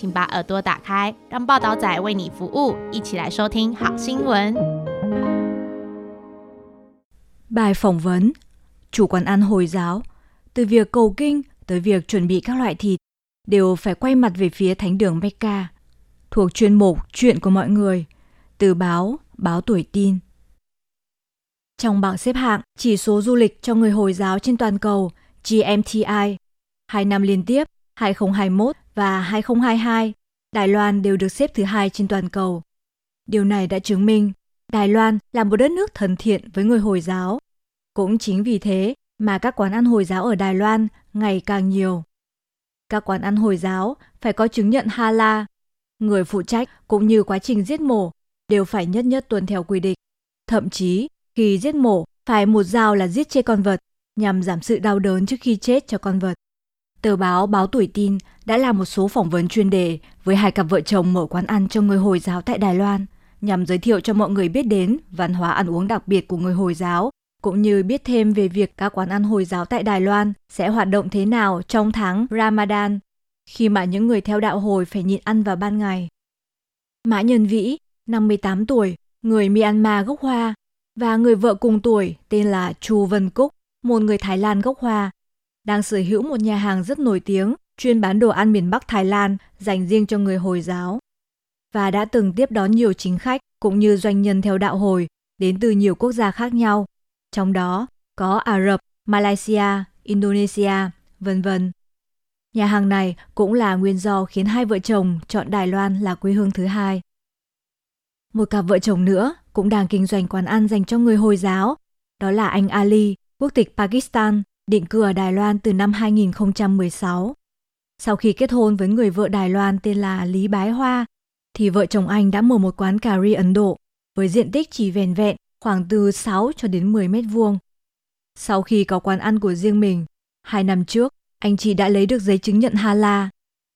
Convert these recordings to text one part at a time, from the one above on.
请把耳朵打开，让报道仔为你服务，一起来收听好新闻。 Bài phỏng vấn Chủ quán ăn Hồi giáo Từ việc cầu kinh tới việc chuẩn bị các loại thịt đều phải quay mặt về phía thánh đường Mecca thuộc chuyên mục Chuyện của mọi người từ báo Báo Tuổi Tin. Trong bảng xếp hạng chỉ số du lịch cho người Hồi giáo trên toàn cầu GMTI, hai năm liên tiếp 2021 và 2022, Đài Loan đều được xếp thứ hai trên toàn cầu. Điều này đã chứng minh Đài Loan là một đất nước thân thiện với người Hồi giáo. Cũng chính vì thế mà các quán ăn Hồi giáo ở Đài Loan ngày càng nhiều. Các quán ăn Hồi giáo phải có chứng nhận Hala. Người phụ trách cũng như quá trình giết mổ đều phải nhất nhất tuân theo quy định. Thậm chí, khi giết mổ phải một dao là giết chết con vật nhằm giảm sự đau đớn trước khi chết cho con vật. Tờ báo Báo Tuổi Tin đã làm một số phỏng vấn chuyên đề với hai cặp vợ chồng mở quán ăn cho người Hồi giáo tại Đài Loan nhằm giới thiệu cho mọi người biết đến văn hóa ăn uống đặc biệt của người Hồi giáo, cũng như biết thêm về việc các quán ăn Hồi giáo tại Đài Loan sẽ hoạt động thế nào trong tháng Ramadan, khi mà những người theo đạo Hồi phải nhịn ăn vào ban ngày. Mã Nhân Vĩ, 58 tuổi, người Myanmar gốc Hoa, và người vợ cùng tuổi tên là Chu Vân Cúc, một người Thái Lan gốc Hoa, đang sở hữu một nhà hàng rất nổi tiếng chuyên bán đồ ăn miền Bắc Thái Lan dành riêng cho người Hồi giáo và đã từng tiếp đón nhiều chính khách cũng như doanh nhân theo đạo hồi đến từ nhiều quốc gia khác nhau, trong đó có Ả Rập, Malaysia, Indonesia, vân vân. Nhà hàng này cũng là nguyên do khiến hai vợ chồng chọn Đài Loan là quê hương thứ hai. Một cặp vợ chồng nữa cũng đang kinh doanh quán ăn dành cho người Hồi giáo, đó là anh Ali, quốc tịch Pakistan, định cư ở Đài Loan từ năm 2016. Sau khi kết hôn với người vợ Đài Loan tên là Lý Bái Hoa, thì vợ chồng anh đã mở một quán cà ri Ấn Độ với diện tích chỉ vẻn vẹn khoảng từ 6 cho đến 10 mét vuông. Sau khi có quán ăn của riêng mình, hai năm trước, anh chị đã lấy được giấy chứng nhận Hala.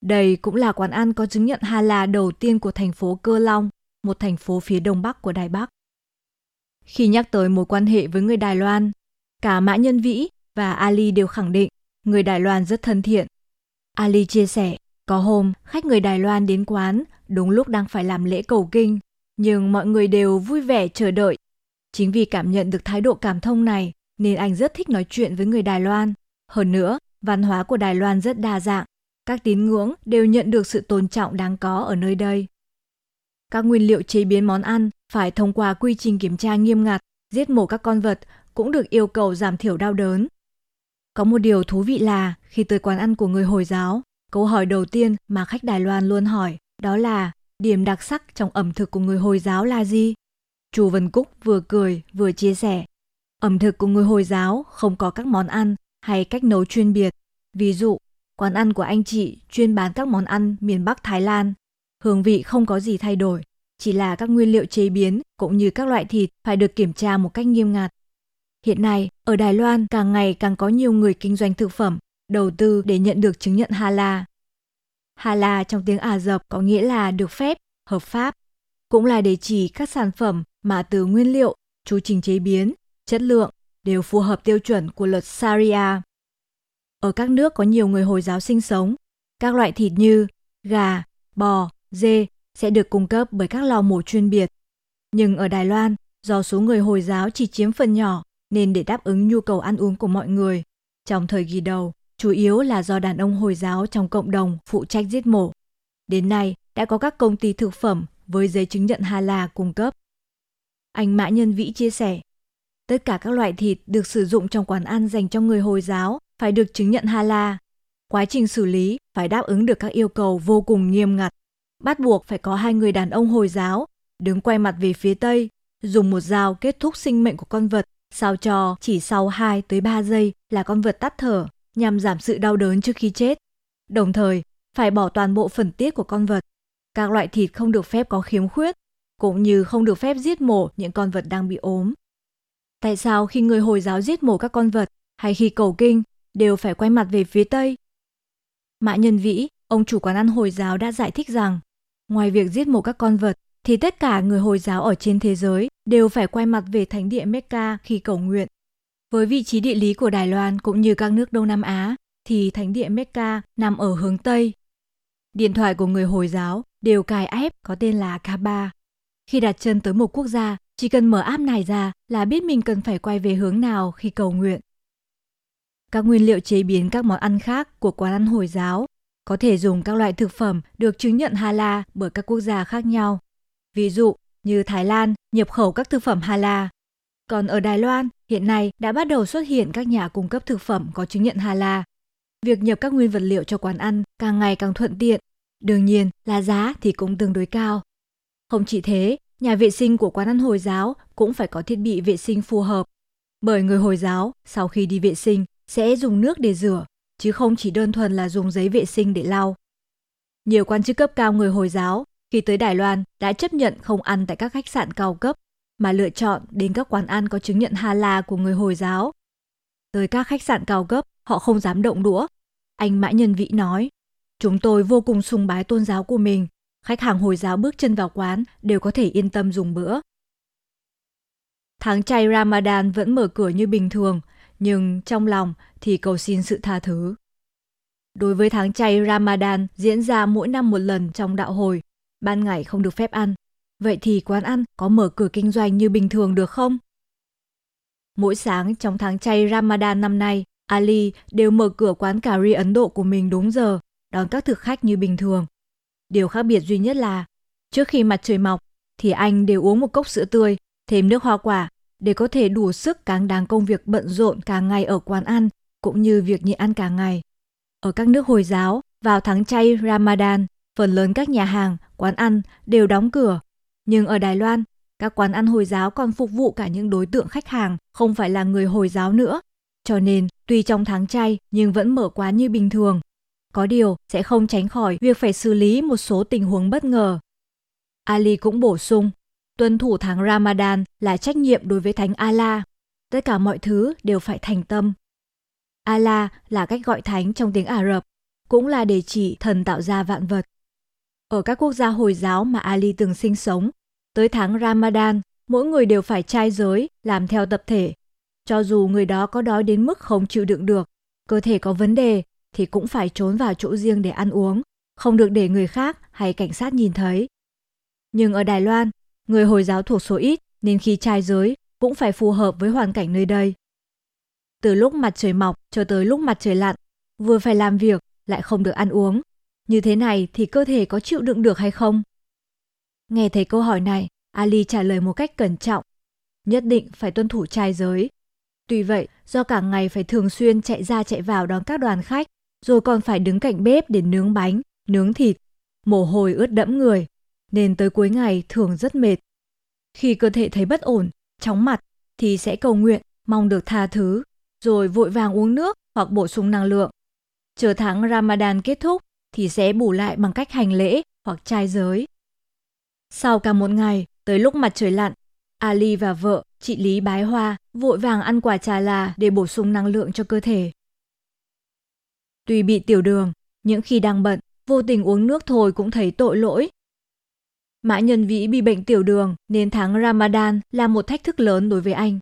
Đây cũng là quán ăn có chứng nhận Hala đầu tiên của thành phố Cơ Long, một thành phố phía đông bắc của Đài Bắc. Khi nhắc tới mối quan hệ với người Đài Loan, cả Mã Nhân Vĩ và Ali đều khẳng định người Đài Loan rất thân thiện. Ali chia sẻ, có hôm khách người Đài Loan đến quán đúng lúc đang phải làm lễ cầu kinh, nhưng mọi người đều vui vẻ chờ đợi. Chính vì cảm nhận được thái độ cảm thông này nên anh rất thích nói chuyện với người Đài Loan. Hơn nữa, văn hóa của Đài Loan rất đa dạng, các tín ngưỡng đều nhận được sự tôn trọng đáng có ở nơi đây. Các nguyên liệu chế biến món ăn phải thông qua quy trình kiểm tra nghiêm ngặt, giết mổ các con vật cũng được yêu cầu giảm thiểu đau đớn. Có một điều thú vị là khi tới quán ăn của người Hồi giáo, câu hỏi đầu tiên mà khách Đài Loan luôn hỏi đó là điểm đặc sắc trong ẩm thực của người Hồi giáo là gì? Chu Vân Cúc vừa cười vừa chia sẻ. Ẩm thực của người Hồi giáo không có các món ăn hay cách nấu chuyên biệt. Ví dụ, quán ăn của anh chị chuyên bán các món ăn miền Bắc Thái Lan. Hương vị không có gì thay đổi, chỉ là các nguyên liệu chế biến cũng như các loại thịt phải được kiểm tra một cách nghiêm ngặt. Hiện nay, ở Đài Loan càng ngày càng có nhiều người kinh doanh thực phẩm đầu tư để nhận được chứng nhận Hala. Hala trong tiếng Ả Rập có nghĩa là được phép, hợp pháp, cũng là để chỉ các sản phẩm mà từ nguyên liệu, chu trình chế biến, chất lượng đều phù hợp tiêu chuẩn của luật Sharia. Ở các nước có nhiều người Hồi giáo sinh sống, các loại thịt như gà, bò, dê sẽ được cung cấp bởi các lò mổ chuyên biệt. Nhưng ở Đài Loan, do số người Hồi giáo chỉ chiếm phần nhỏ nên để đáp ứng nhu cầu ăn uống của mọi người, trong thời kỳ đầu, chủ yếu là do đàn ông Hồi giáo trong cộng đồng phụ trách giết mổ. Đến nay, đã có các công ty thực phẩm với giấy chứng nhận Hala cung cấp. Anh Mã Nhân Vĩ chia sẻ, tất cả các loại thịt được sử dụng trong quán ăn dành cho người Hồi giáo phải được chứng nhận Hala. Quá trình xử lý phải đáp ứng được các yêu cầu vô cùng nghiêm ngặt. Bắt buộc phải có hai người đàn ông Hồi giáo đứng quay mặt về phía Tây, dùng một dao kết thúc sinh mệnh của con vật sao cho chỉ sau 2 tới 3 giây là con vật tắt thở nhằm giảm sự đau đớn trước khi chết. Đồng thời, phải bỏ toàn bộ phần tiết của con vật. Các loại thịt không được phép có khiếm khuyết, cũng như không được phép giết mổ những con vật đang bị ốm. Tại sao khi người Hồi giáo giết mổ các con vật hay khi cầu kinh đều phải quay mặt về phía Tây? Mã Nhân Vĩ, ông chủ quán ăn Hồi giáo đã giải thích rằng, ngoài việc giết mổ các con vật, thì tất cả người Hồi giáo ở trên thế giới đều phải quay mặt về thánh địa Mecca khi cầu nguyện. Với vị trí địa lý của Đài Loan cũng như các nước Đông Nam Á, thì thánh địa Mecca nằm ở hướng Tây. Điện thoại của người Hồi giáo đều cài app có tên là Kaba. Khi đặt chân tới một quốc gia, chỉ cần mở app này ra là biết mình cần phải quay về hướng nào khi cầu nguyện. Các nguyên liệu chế biến các món ăn khác của quán ăn Hồi giáo có thể dùng các loại thực phẩm được chứng nhận Hala bởi các quốc gia khác nhau. Ví dụ như Thái Lan nhập khẩu các thực phẩm Hala. Còn ở Đài Loan, hiện nay đã bắt đầu xuất hiện các nhà cung cấp thực phẩm có chứng nhận Hala. Việc nhập các nguyên vật liệu cho quán ăn càng ngày càng thuận tiện. Đương nhiên là giá thì cũng tương đối cao. Không chỉ thế, nhà vệ sinh của quán ăn Hồi giáo cũng phải có thiết bị vệ sinh phù hợp. Bởi người Hồi giáo sau khi đi vệ sinh sẽ dùng nước để rửa, chứ không chỉ đơn thuần là dùng giấy vệ sinh để lau. Nhiều quan chức cấp cao người Hồi giáo khi tới Đài Loan đã chấp nhận không ăn tại các khách sạn cao cấp mà lựa chọn đến các quán ăn có chứng nhận Hala của người Hồi giáo. Tới các khách sạn cao cấp, họ không dám động đũa. Anh Mã Nhân Vĩ nói, chúng tôi vô cùng sùng bái tôn giáo của mình. Khách hàng Hồi giáo bước chân vào quán đều có thể yên tâm dùng bữa. Tháng chay Ramadan vẫn mở cửa như bình thường, nhưng trong lòng thì cầu xin sự tha thứ. Đối với tháng chay Ramadan diễn ra mỗi năm một lần trong đạo hồi, ban ngày không được phép ăn. Vậy thì quán ăn có mở cửa kinh doanh như bình thường được không? Mỗi sáng trong tháng chay Ramadan năm nay, Ali đều mở cửa quán cà ri Ấn Độ của mình đúng giờ, đón các thực khách như bình thường. Điều khác biệt duy nhất là, trước khi mặt trời mọc, thì anh đều uống một cốc sữa tươi, thêm nước hoa quả để có thể đủ sức cáng đáng công việc bận rộn cả ngày ở quán ăn cũng như việc nhịn ăn cả ngày. Ở các nước Hồi giáo, vào tháng chay Ramadan, phần lớn các nhà hàng, quán ăn đều đóng cửa. Nhưng ở Đài Loan, các quán ăn Hồi giáo còn phục vụ cả những đối tượng khách hàng không phải là người Hồi giáo nữa. Cho nên, tuy trong tháng chay nhưng vẫn mở quán như bình thường. Có điều sẽ không tránh khỏi việc phải xử lý một số tình huống bất ngờ. Ali cũng bổ sung, tuân thủ tháng Ramadan là trách nhiệm đối với Thánh Allah. Tất cả mọi thứ đều phải thành tâm. Allah là cách gọi thánh trong tiếng Ả Rập, cũng là để chỉ thần tạo ra vạn vật. Ở các quốc gia Hồi giáo mà Ali từng sinh sống, tới tháng Ramadan, mỗi người đều phải trai giới, làm theo tập thể. Cho dù người đó có đói đến mức không chịu đựng được, cơ thể có vấn đề, thì cũng phải trốn vào chỗ riêng để ăn uống, không được để người khác hay cảnh sát nhìn thấy. Nhưng ở Đài Loan, người Hồi giáo thuộc số ít nên khi trai giới cũng phải phù hợp với hoàn cảnh nơi đây. Từ lúc mặt trời mọc cho tới lúc mặt trời lặn, vừa phải làm việc lại không được ăn uống. Như thế này thì cơ thể có chịu đựng được hay không? Nghe thấy câu hỏi này, Ali trả lời một cách cẩn trọng. Nhất định phải tuân thủ trai giới. Tuy vậy, do cả ngày phải thường xuyên chạy ra chạy vào đón các đoàn khách, rồi còn phải đứng cạnh bếp để nướng bánh, nướng thịt, mồ hôi ướt đẫm người, nên tới cuối ngày thường rất mệt. Khi cơ thể thấy bất ổn, chóng mặt thì sẽ cầu nguyện, mong được tha thứ, rồi vội vàng uống nước hoặc bổ sung năng lượng. Chờ tháng Ramadan kết thúc thì sẽ bù lại bằng cách hành lễ hoặc trai giới. Sau cả một ngày, tới lúc mặt trời lặn, Ali và vợ, chị Lý Bái Hoa, vội vàng ăn quả trà là để bổ sung năng lượng cho cơ thể. Tuy bị tiểu đường, những khi đang bận, vô tình uống nước thôi cũng thấy tội lỗi. Mã Nhân Vĩ bị bệnh tiểu đường nên tháng Ramadan là một thách thức lớn đối với anh.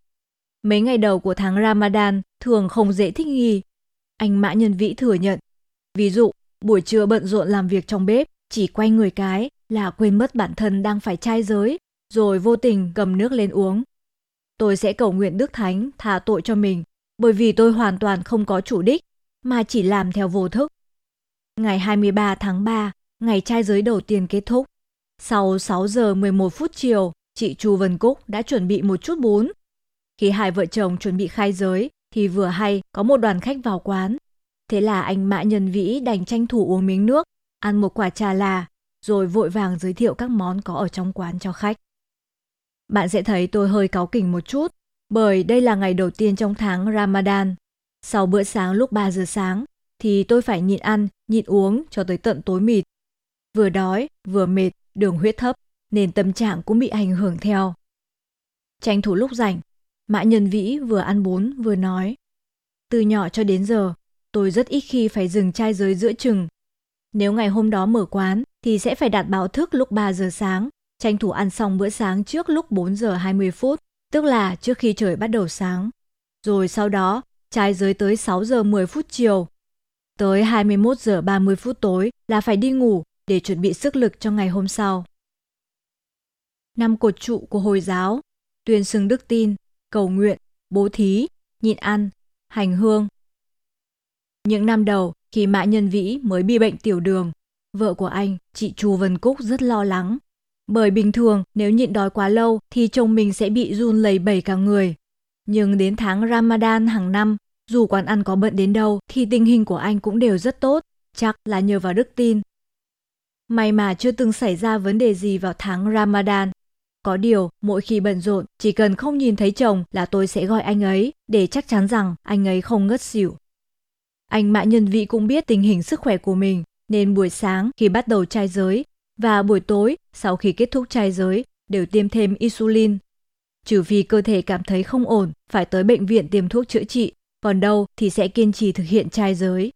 Mấy ngày đầu của tháng Ramadan thường không dễ thích nghi. Anh Mã Nhân Vĩ thừa nhận. Ví dụ, buổi trưa bận rộn làm việc trong bếp, chỉ quay người cái là quên mất bản thân đang phải trai giới, rồi vô tình cầm nước lên uống. Tôi sẽ cầu nguyện Đức Thánh tha tội cho mình, bởi vì tôi hoàn toàn không có chủ đích, mà chỉ làm theo vô thức. Ngày 23 tháng 3, ngày trai giới đầu tiên kết thúc. Sau 6 giờ 11 phút chiều, chị Chu Vân Cúc đã chuẩn bị một chút bún. Khi hai vợ chồng chuẩn bị khai giới, thì vừa hay có một đoàn khách vào quán. Thế là anh Mã Nhân Vĩ đành tranh thủ uống miếng nước, ăn một quả trà là, rồi vội vàng giới thiệu các món có ở trong quán cho khách. Bạn sẽ thấy tôi hơi cáu kỉnh một chút, bởi đây là ngày đầu tiên trong tháng Ramadan. Sau bữa sáng lúc 3 giờ sáng, thì tôi phải nhịn ăn, nhịn uống cho tới tận tối mịt. vừa đói, vừa mệt, đường huyết thấp, nên tâm trạng cũng bị ảnh hưởng theo. Tranh thủ lúc rảnh, Mã Nhân Vĩ vừa ăn bún vừa nói. Từ nhỏ cho đến giờ, tôi rất ít khi phải dừng chai giới giữa chừng. Nếu ngày hôm đó mở quán thì sẽ phải đặt báo thức lúc 3 giờ sáng, tranh thủ ăn xong bữa sáng trước lúc 4 giờ 20 phút, tức là trước khi trời bắt đầu sáng. Rồi sau đó, chai giới tới 6 giờ 10 phút chiều. Tới 21 giờ 30 phút tối là phải đi ngủ để chuẩn bị sức lực cho ngày hôm sau. Năm cột trụ của Hồi giáo, tuyên xưng đức tin, cầu nguyện, bố thí, nhịn ăn, hành hương. Những năm đầu, khi Mã Nhân Vĩ mới bị bệnh tiểu đường, vợ của anh, chị Chu Vân Cúc rất lo lắng. Bởi bình thường nếu nhịn đói quá lâu thì chồng mình sẽ bị run lẩy bẩy cả người. Nhưng đến tháng Ramadan hàng năm, dù quán ăn có bận đến đâu thì tình hình của anh cũng đều rất tốt, chắc là nhờ vào đức tin. May mà chưa từng xảy ra vấn đề gì vào tháng Ramadan. Có điều, mỗi khi bận rộn, chỉ cần không nhìn thấy chồng là tôi sẽ gọi anh ấy để chắc chắn rằng anh ấy không ngất xỉu. Anh Mã Nhân Vĩ cũng biết tình hình sức khỏe của mình, nên buổi sáng khi bắt đầu trai giới và buổi tối sau khi kết thúc trai giới đều tiêm thêm insulin. Trừ vì cơ thể cảm thấy không ổn, phải tới bệnh viện tiêm thuốc chữa trị, còn đâu thì sẽ kiên trì thực hiện trai giới.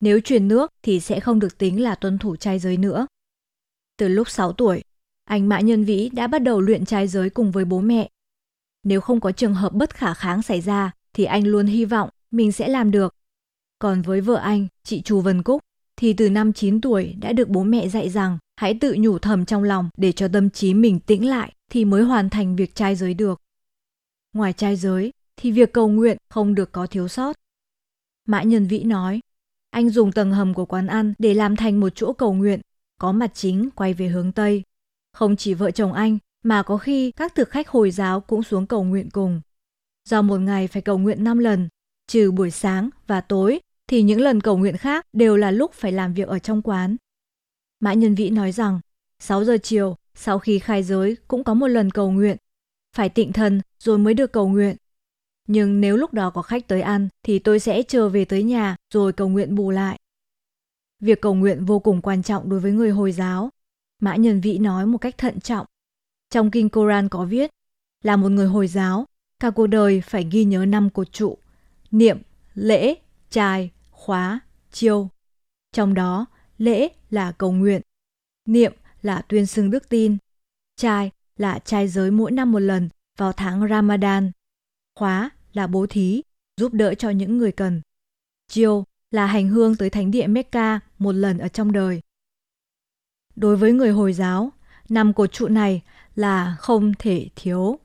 Nếu chuyển nước thì sẽ không được tính là tuân thủ trai giới nữa. Từ lúc 6 tuổi, anh Mã Nhân Vĩ đã bắt đầu luyện trai giới cùng với bố mẹ. Nếu không có trường hợp bất khả kháng xảy ra thì anh luôn hy vọng mình sẽ làm được. Còn với vợ anh, chị Chu Vân Cúc, thì từ năm 9 tuổi đã được bố mẹ dạy rằng hãy tự nhủ thầm trong lòng để cho tâm trí mình tĩnh lại thì mới hoàn thành việc trai giới được. Ngoài trai giới thì việc cầu nguyện không được có thiếu sót. Mã Nhân Vĩ nói, anh dùng tầng hầm của quán ăn để làm thành một chỗ cầu nguyện, có mặt chính quay về hướng Tây. Không chỉ vợ chồng anh, mà có khi các thực khách Hồi giáo cũng xuống cầu nguyện cùng. Do một ngày phải cầu nguyện 5 lần, trừ buổi sáng và tối, thì những lần cầu nguyện khác đều là lúc phải làm việc ở trong quán. Mã Nhân Vĩ nói rằng, 6 giờ chiều, sau khi khai giới cũng có một lần cầu nguyện. Phải tịnh thần rồi mới được cầu nguyện. Nhưng nếu lúc đó có khách tới ăn thì tôi sẽ chờ về tới nhà rồi cầu nguyện bù lại. Việc cầu nguyện vô cùng quan trọng đối với người Hồi giáo. Mã Nhân Vĩ nói một cách thận trọng. Trong kinh Koran có viết, là một người Hồi giáo, cả cuộc đời phải ghi nhớ năm cột trụ, niệm, lễ, trai, khóa, chiêu. Trong đó, lễ là cầu nguyện, niệm là tuyên xưng đức tin, trai là trai giới mỗi năm một lần vào tháng Ramadan, khóa là bố thí, giúp đỡ cho những người cần. Chiêu là hành hương tới thánh địa Mecca một lần ở trong đời. Đối với người Hồi giáo, năm cột trụ này là không thể thiếu.